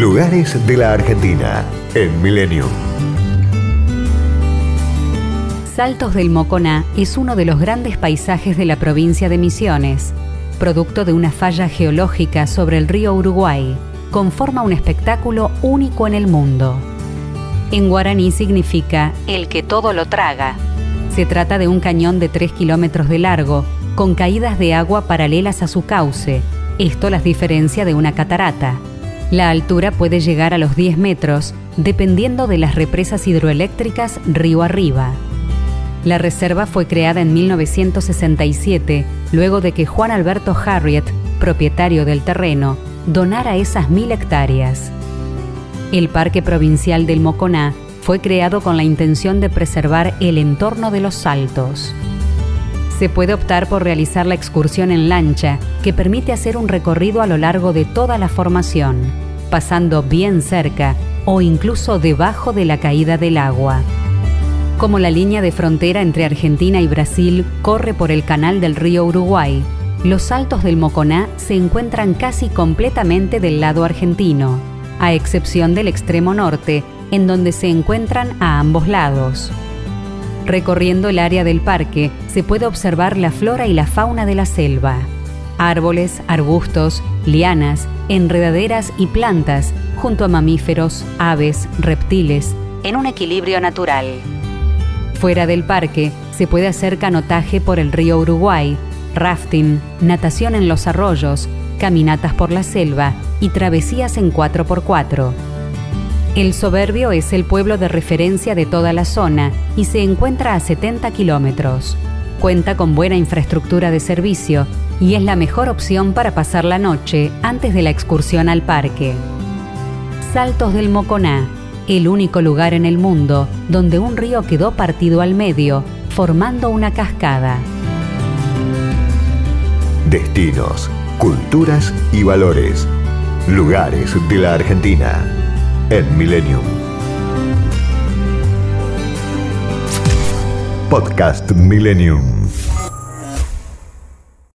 Lugares de la Argentina en Milenio. Saltos del Moconá es uno de los grandes paisajes de la provincia de Misiones, producto de una falla geológica sobre el río Uruguay. Conforma un espectáculo único en el mundo. En guaraní significa el que todo lo traga. Se trata de un cañón de 3 kilómetros de largo, con caídas de agua paralelas a su cauce. Esto las diferencia de una catarata. La altura puede llegar a los 10 metros, dependiendo de las represas hidroeléctricas río arriba. La reserva fue creada en 1967, luego de que Juan Alberto Harriet, propietario del terreno, donara esas mil hectáreas. El Parque Provincial del Moconá fue creado con la intención de preservar el entorno de los saltos. Se puede optar por realizar la excursión en lancha, que permite hacer un recorrido a lo largo de toda la formación, pasando bien cerca o incluso debajo de la caída del agua. Como la línea de frontera entre Argentina y Brasil corre por el canal del río Uruguay, los saltos del Moconá se encuentran casi completamente del lado argentino, a excepción del extremo norte, en donde se encuentran a ambos lados. Recorriendo el área del parque se puede observar la flora y la fauna de la selva. Árboles, arbustos, lianas, enredaderas y plantas, junto a mamíferos, aves, reptiles, en un equilibrio natural. Fuera del parque se puede hacer canotaje por el río Uruguay, rafting, natación en los arroyos, caminatas por la selva y travesías en 4x4. El Soberbio es el pueblo de referencia de toda la zona y se encuentra a 70 kilómetros. Cuenta con buena infraestructura de servicio y es la mejor opción para pasar la noche antes de la excursión al parque. Saltos del Moconá, el único lugar en el mundo donde un río quedó partido al medio, formando una cascada. Destinos, culturas y valores. Lugares de la Argentina en Millennium. Podcast Millennium.